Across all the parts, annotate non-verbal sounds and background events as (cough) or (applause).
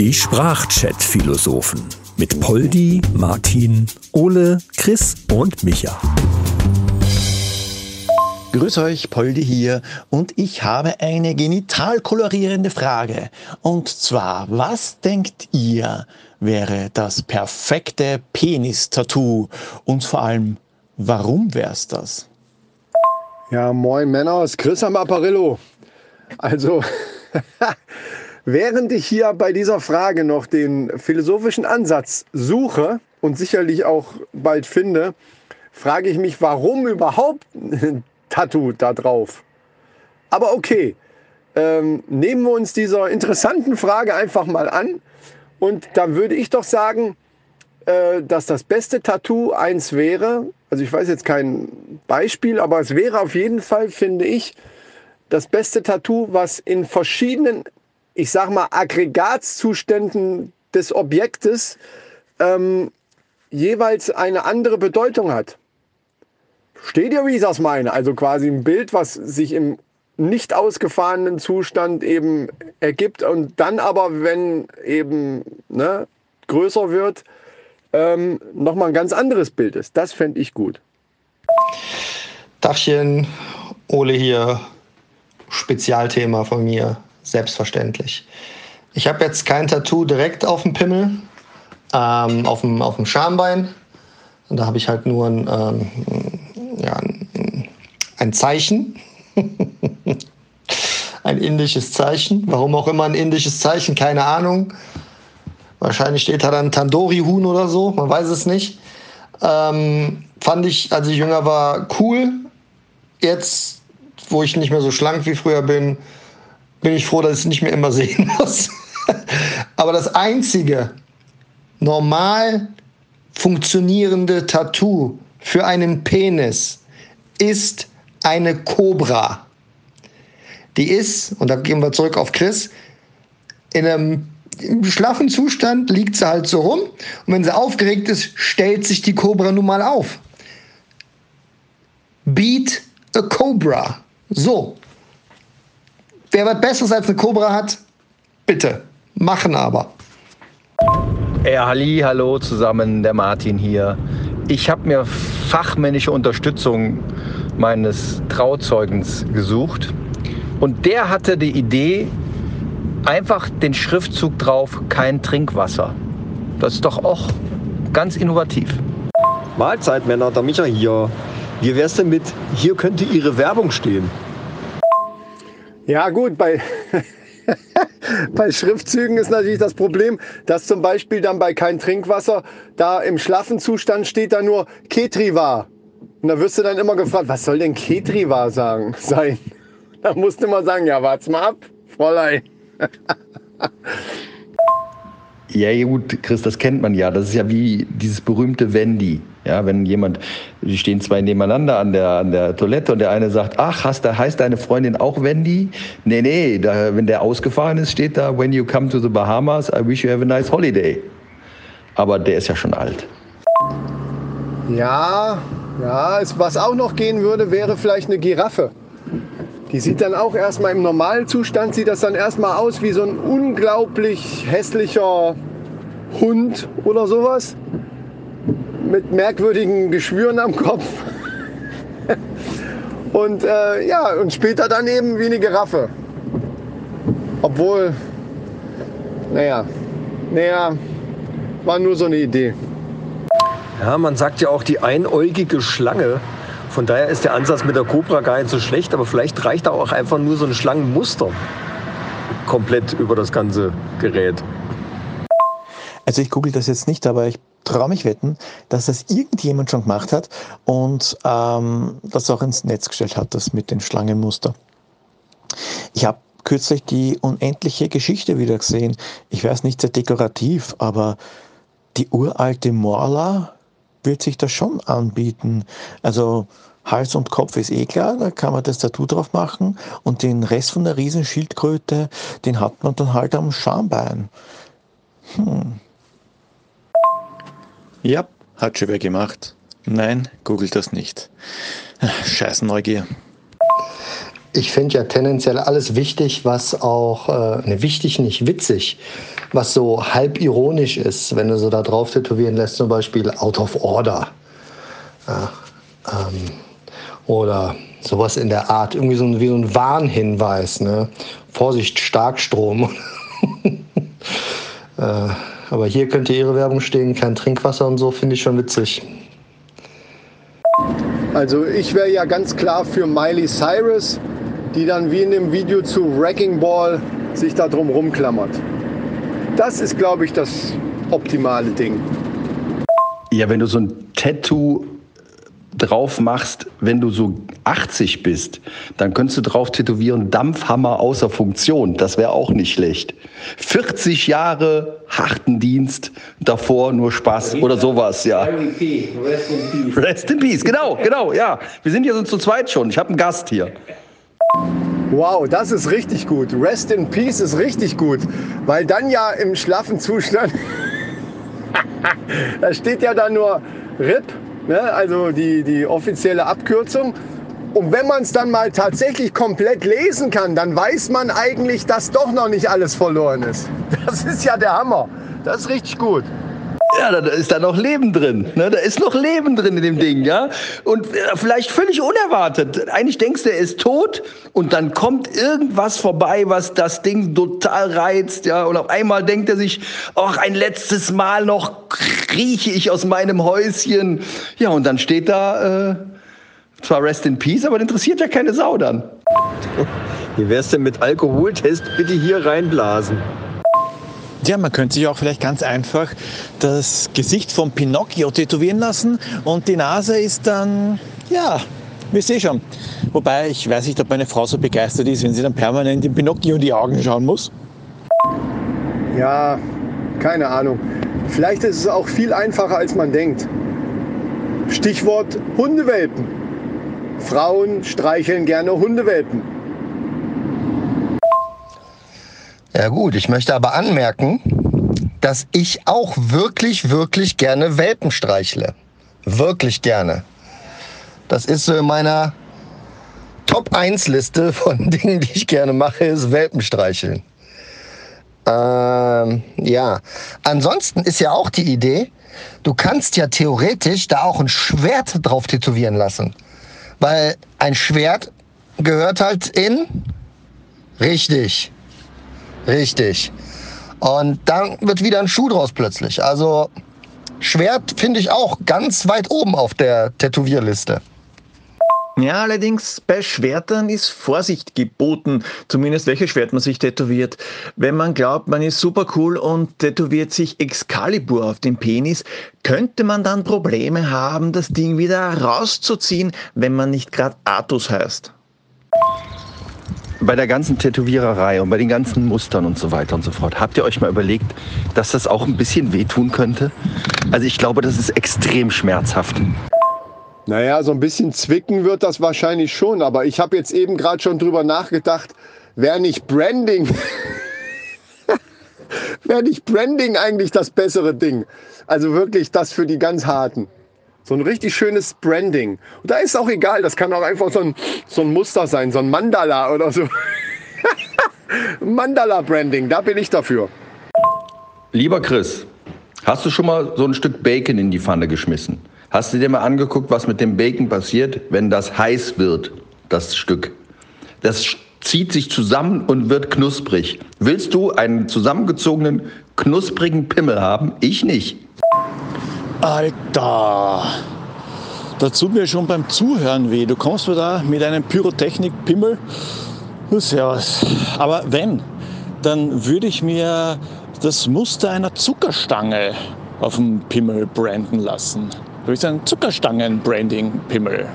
Die Sprachchat-Philosophen mit Poldi, Martin, Ole, Chris und Micha. Grüß euch, Poldi hier und ich habe eine genital kolorierende Frage. Und zwar, was denkt ihr wäre das perfekte Penis-Tattoo? Und vor allem, warum wär's das? Ja, moin Männer, es ist Chris am Apparillo. Also, (laughs) während ich hier bei dieser Frage noch den philosophischen Ansatz suche und sicherlich auch bald finde, frage ich mich, warum überhaupt ein Tattoo da drauf? Aber okay, ähm, nehmen wir uns dieser interessanten Frage einfach mal an. Und da würde ich doch sagen, äh, dass das beste Tattoo eins wäre, also ich weiß jetzt kein Beispiel, aber es wäre auf jeden Fall, finde ich, das beste Tattoo, was in verschiedenen, ich sag mal, Aggregatzuständen des Objektes ähm, jeweils eine andere Bedeutung hat. Steht ihr, wie ich das meine? Also quasi ein Bild, was sich im nicht ausgefahrenen Zustand eben ergibt und dann aber, wenn eben ne, größer wird, ähm, nochmal ein ganz anderes Bild ist. Das fände ich gut. Dachchen, Ole hier, Spezialthema von mir, selbstverständlich. Ich habe jetzt kein Tattoo direkt auf dem Pimmel, ähm, auf, dem, auf dem Schambein. Und da habe ich halt nur ein, ähm, ja, ein, Zeichen. (laughs) ein indisches Zeichen. Warum auch immer ein indisches Zeichen, keine Ahnung. Wahrscheinlich steht da dann Tandoori-Huhn oder so, man weiß es nicht. Ähm, fand ich, als ich jünger war, cool. Jetzt wo ich nicht mehr so schlank wie früher bin, bin ich froh, dass ich es nicht mehr immer (laughs) sehen muss. Aber das einzige normal funktionierende Tattoo für einen Penis ist eine Cobra. Die ist, und da gehen wir zurück auf Chris, in einem im schlaffen Zustand liegt sie halt so rum. Und wenn sie aufgeregt ist, stellt sich die Cobra nun mal auf. Beat a Cobra. So. Wer was Besseres als eine Cobra hat, bitte. Machen aber. Ja, halli, hallo zusammen, der Martin hier. Ich habe mir fachmännische Unterstützung meines Trauzeugens gesucht und der hatte die Idee, einfach den Schriftzug drauf, kein Trinkwasser. Das ist doch auch ganz innovativ. Mahlzeit, Männer, der Micha hier. Wie wär's denn mit, hier könnte Ihre Werbung stehen? Ja gut, bei, (laughs) bei Schriftzügen ist natürlich das Problem, dass zum Beispiel dann bei kein Trinkwasser da im schlaffen Zustand steht da nur Ketriva. Und da wirst du dann immer gefragt, was soll denn Ketriva sagen, (laughs) sein? Da musst du immer sagen, ja, wart's mal ab, Fräulein. Ja, gut, Chris, das kennt man ja. Das ist ja wie dieses berühmte Wendy. Ja, wenn jemand, die stehen zwei nebeneinander an der, an der Toilette und der eine sagt, ach, hast, da heißt deine Freundin auch Wendy? Nee, nee, da, wenn der ausgefahren ist, steht da, when you come to the Bahamas, I wish you have a nice holiday. Aber der ist ja schon alt. Ja, ja, es, was auch noch gehen würde, wäre vielleicht eine Giraffe. Die sieht dann auch erstmal im Normalzustand, sieht das dann erstmal aus wie so ein unglaublich hässlicher Hund oder sowas. Mit merkwürdigen Geschwüren am Kopf. und äh, ja, und später dann eben wie eine Giraffe. Obwohl, naja, naja, war nur so eine Idee. Ja, man sagt ja auch die einäugige Schlange. Von daher ist der Ansatz mit der Cobra gar nicht so schlecht, aber vielleicht reicht da auch einfach nur so ein Schlangenmuster komplett über das ganze Gerät. Also ich google das jetzt nicht, aber ich traue mich wetten, dass das irgendjemand schon gemacht hat und ähm, das auch ins Netz gestellt hat, das mit dem Schlangenmuster. Ich habe kürzlich die unendliche Geschichte wieder gesehen. Ich weiß nicht sehr dekorativ, aber die uralte Morla wird sich das schon anbieten. Also Hals und Kopf ist eh klar, da kann man das Tattoo drauf machen und den Rest von der Riesenschildkröte, den hat man dann halt am Schambein. Hm. Ja, hat schon wer gemacht. Nein, googelt das nicht. Scheiß Neugier. ich finde ja tendenziell alles wichtig, was auch, äh, ne, wichtig nicht, witzig, was so halb ironisch ist, wenn du so da drauf tätowieren lässt, zum Beispiel out of order. Ja, ähm, oder sowas in der Art, irgendwie so ein, wie so ein Warnhinweis, ne? Vorsicht, Starkstrom. (laughs) äh, aber hier könnte ihre Werbung stehen, kein Trinkwasser und so, finde ich schon witzig. Also ich wäre ja ganz klar für Miley Cyrus, die dann wie in dem Video zu Wrecking Ball sich da drum rumklammert. Das ist, glaube ich, das optimale Ding. Ja, wenn du so ein Tattoo drauf machst, wenn du so 80 bist, dann könntest du drauf tätowieren, Dampfhammer außer Funktion. Das wäre auch nicht schlecht. 40 Jahre harten Dienst, davor nur Spaß oder sowas, ja. Rest in Peace. Rest in Peace, genau, genau, ja. Wir sind hier so zu zweit schon. Ich habe einen Gast hier. Wow, das ist richtig gut. Rest in Peace ist richtig gut, weil dann ja im schlaffen Zustand, (laughs) da steht ja dann nur RIP ne? also die, die offizielle Abkürzung. Und wenn man es dann mal tatsächlich komplett lesen kann, dann weiß man eigentlich, dass doch noch nicht alles verloren ist. Das ist ja der Hammer. Das ist richtig gut. Ja, da ist da noch Leben drin. Ne? Da ist noch Leben drin in dem Ding, ja. Und äh, vielleicht völlig unerwartet. Eigentlich denkst du, er ist tot und dann kommt irgendwas vorbei, was das Ding total reizt, ja. Und auf einmal denkt er sich, ach, ein letztes Mal noch rieche ich aus meinem Häuschen. Ja, und dann steht da äh, zwar Rest in Peace, aber interessiert ja keine Sau dann. (laughs) Wie wär's denn mit Alkoholtest? Bitte hier reinblasen. Ja, man könnte sich auch vielleicht ganz einfach das Gesicht von Pinocchio tätowieren lassen und die Nase ist dann, ja, wisst ihr schon. Wobei, ich weiß nicht, ob meine Frau so begeistert ist, wenn sie dann permanent in Pinocchio in die Augen schauen muss. Ja, keine Ahnung. Vielleicht ist es auch viel einfacher, als man denkt. Stichwort Hundewelpen. Frauen streicheln gerne Hundewelpen. Ja gut, ich möchte aber anmerken, dass ich auch wirklich, wirklich gerne Welpen streichle. Wirklich gerne. Das ist so in meiner Top 1 Liste von (laughs) Dingen, die ich gerne mache, ist Welpen streicheln. Ähm, ja. Ansonsten ist ja auch die Idee, du kannst ja theoretisch da auch ein Schwert drauf tätowieren lassen. Weil ein Schwert gehört halt in. Richtig. Richtig. Und dann wird wieder ein Schuh draus plötzlich. Also Schwert finde ich auch ganz weit oben auf der Tätowierliste. Ja, allerdings bei Schwertern ist Vorsicht geboten, zumindest welches Schwert man sich tätowiert. Wenn man glaubt, man ist super cool und tätowiert sich Excalibur auf den Penis, könnte man dann Probleme haben, das Ding wieder rauszuziehen, wenn man nicht gerade Artus heißt bei der ganzen Tätowiererei und bei den ganzen Mustern und so weiter und so fort, habt ihr euch mal überlegt, dass das auch ein bisschen wehtun könnte? Also ich glaube, das ist extrem schmerzhaft. Naja, so ein bisschen zwicken wird das wahrscheinlich schon, aber ich habe jetzt eben gerade schon drüber nachgedacht, wäre nicht Branding, (laughs) wäre nicht Branding eigentlich das bessere Ding? Also wirklich das für die ganz Harten. So ein richtig schönes Branding. Und da ist auch egal, das kann auch einfach so ein, so ein Muster sein, so ein Mandala oder so. (laughs) Mandala-Branding, da bin ich dafür. Lieber Chris, hast du schon mal so ein Stück Bacon in die Pfanne geschmissen? Hast du dir mal angeguckt, was mit dem Bacon passiert, wenn das heiß wird, das Stück? Das zieht sich zusammen und wird knusprig. Willst du einen zusammengezogenen, knusprigen Pimmel haben? Ich nicht. Alter, da tut mir schon beim Zuhören weh. Du kommst mir da mit einem Pyrotechnik-Pimmel. Servus. Aber wenn, dann würde ich mir das Muster einer Zuckerstange auf dem Pimmel branden lassen. Würde ich sagen, Zuckerstangen-Branding-Pimmel.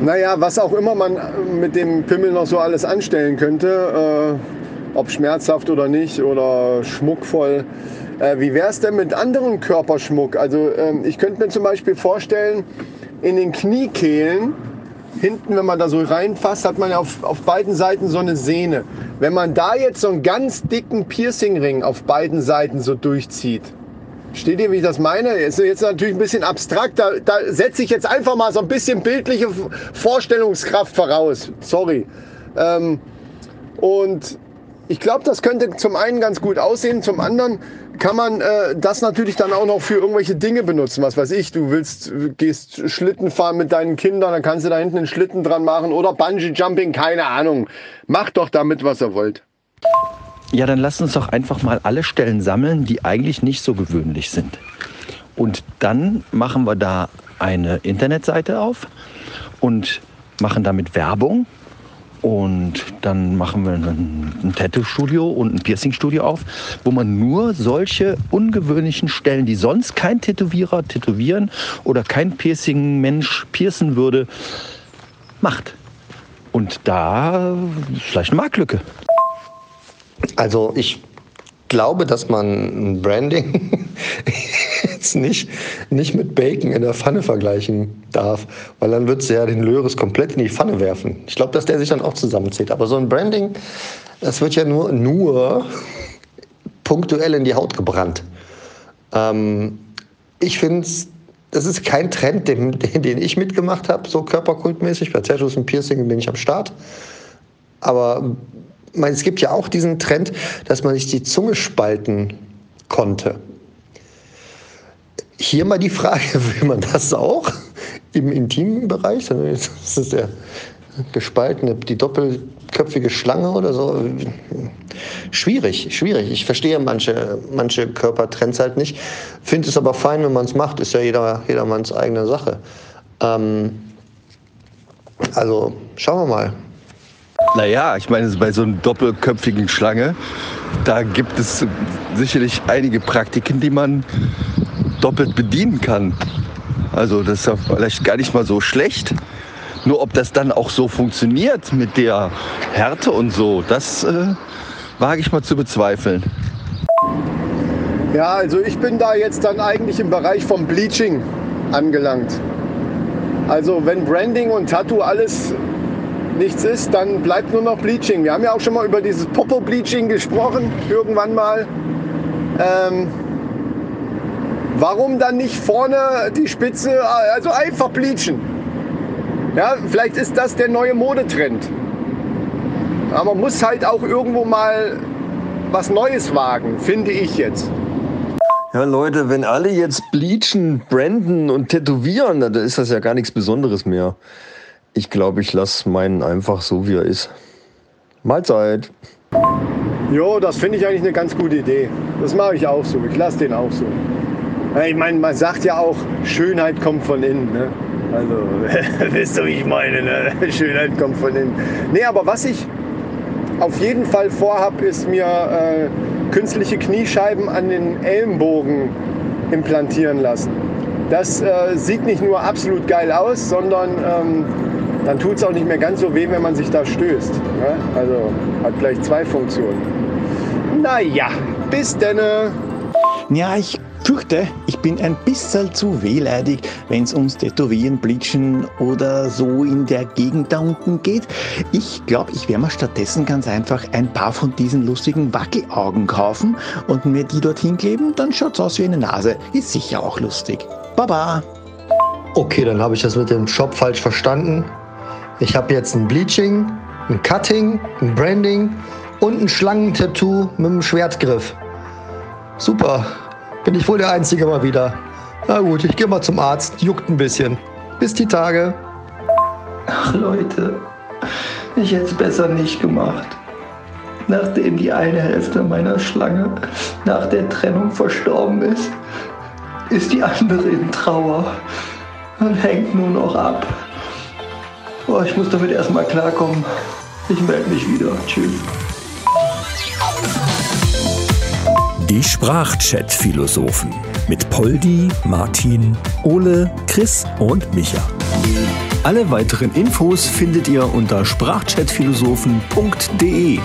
Naja, was auch immer man mit dem Pimmel noch so alles anstellen könnte, äh, ob schmerzhaft oder nicht oder schmuckvoll. Äh, wie wäre es denn mit anderem Körperschmuck? Also ähm, ich könnte mir zum Beispiel vorstellen, in den Kniekehlen, hinten, wenn man da so reinfasst, hat man ja auf, auf beiden Seiten so eine Sehne. Wenn man da jetzt so einen ganz dicken Piercingring auf beiden Seiten so durchzieht, Steht ihr, wie ich das meine? Ist jetzt natürlich ein bisschen abstrakt. Da, da setze ich jetzt einfach mal so ein bisschen bildliche Vorstellungskraft voraus. Sorry. Ähm, und ich glaube, das könnte zum einen ganz gut aussehen, zum anderen kann man äh, das natürlich dann auch noch für irgendwelche Dinge benutzen. Was weiß ich, du willst, gehst Schlitten fahren mit deinen Kindern, dann kannst du da hinten einen Schlitten dran machen oder Bungee Jumping, keine Ahnung. Macht doch damit, was ihr wollt. Ja, dann lasst uns doch einfach mal alle Stellen sammeln, die eigentlich nicht so gewöhnlich sind. Und dann machen wir da eine Internetseite auf und machen damit Werbung. Und dann machen wir ein, ein Tattoo-Studio und ein Piercing-Studio auf, wo man nur solche ungewöhnlichen Stellen, die sonst kein Tätowierer tätowieren oder kein Piercing-Mensch piercen würde, macht. Und da vielleicht eine Marktlücke. Also ich glaube, dass man ein Branding (laughs) jetzt nicht, nicht mit Bacon in der Pfanne vergleichen darf, weil dann wird es ja den Löres komplett in die Pfanne werfen. Ich glaube, dass der sich dann auch zusammenzieht. Aber so ein Branding, das wird ja nur, nur punktuell in die Haut gebrannt. Ähm, ich finde es das ist kein Trend, den, den ich mitgemacht habe, so körperkultmäßig. Bei Tattoos und Piercing bin ich am Start. Aber meine, es gibt ja auch diesen Trend, dass man sich die Zunge spalten konnte. Hier mal die Frage, (laughs) will man das auch im intimen Bereich? Das (laughs) ist der gespaltene, die doppelköpfige Schlange oder so. Schwierig, schwierig. Ich verstehe manche, manche Körpertrends halt nicht. Finde es aber fein, wenn man es macht. Ist ja jeder, jedermanns eigene Sache. Ähm, also schauen wir mal. Naja, ich meine, bei so einer doppelköpfigen Schlange, da gibt es sicherlich einige Praktiken, die man doppelt bedienen kann. Also das ist ja vielleicht gar nicht mal so schlecht. Nur ob das dann auch so funktioniert mit der Härte und so, das äh, wage ich mal zu bezweifeln. Ja, also ich bin da jetzt dann eigentlich im Bereich vom Bleaching angelangt. Also wenn Branding und Tattoo alles nichts ist, dann bleibt nur noch Bleaching. Wir haben ja auch schon mal über dieses Popo-Bleaching gesprochen, irgendwann mal. Ähm, warum dann nicht vorne die Spitze, also einfach bleachen? Ja, vielleicht ist das der neue Modetrend. Aber man muss halt auch irgendwo mal was Neues wagen, finde ich jetzt. Ja, Leute, wenn alle jetzt bleachen, branden und tätowieren, dann ist das ja gar nichts Besonderes mehr. Ich glaube, ich lasse meinen einfach so, wie er ist. Mahlzeit. Jo, das finde ich eigentlich eine ganz gute Idee. Das mache ich auch so. Ich lasse den auch so. Ich meine, man sagt ja auch, Schönheit kommt von innen. Ne? Also, (laughs) wisst ihr, wie ich meine? Ne? (laughs) Schönheit kommt von innen. Nee, aber was ich auf jeden Fall vorhabe, ist mir äh, künstliche Kniescheiben an den Ellenbogen implantieren lassen. Das äh, sieht nicht nur absolut geil aus, sondern ähm, dann tut es auch nicht mehr ganz so weh, wenn man sich da stößt. Ne? Also hat gleich zwei Funktionen. Naja, bis denne. Ja, ich fürchte, ich bin ein bisschen zu wehleidig, wenn es ums Tätowieren, Bleachen oder so in der Gegend da unten geht. Ich glaube, ich werde mir stattdessen ganz einfach ein paar von diesen lustigen Wackelaugen kaufen und mir die dorthin kleben. Dann schaut es aus wie eine Nase. Ist sicher auch lustig. Baba! Okay, dann habe ich das mit dem Shop falsch verstanden. Ich habe jetzt ein Bleaching, ein Cutting, ein Branding und ein Schlangentattoo mit einem Schwertgriff. Super. Bin ich wohl der Einzige mal wieder. Na gut, ich gehe mal zum Arzt. Juckt ein bisschen. Bis die Tage. Ach Leute, ich hätte es besser nicht gemacht. Nachdem die eine Hälfte meiner Schlange nach der Trennung verstorben ist, ist die andere in Trauer und hängt nur noch ab. Oh, ich muss damit erstmal klarkommen. Ich melde mich wieder. Tschüss. Die Sprachchat-Philosophen mit Poldi, Martin, Ole, Chris und Micha. Alle weiteren Infos findet ihr unter sprachchatphilosophen.de.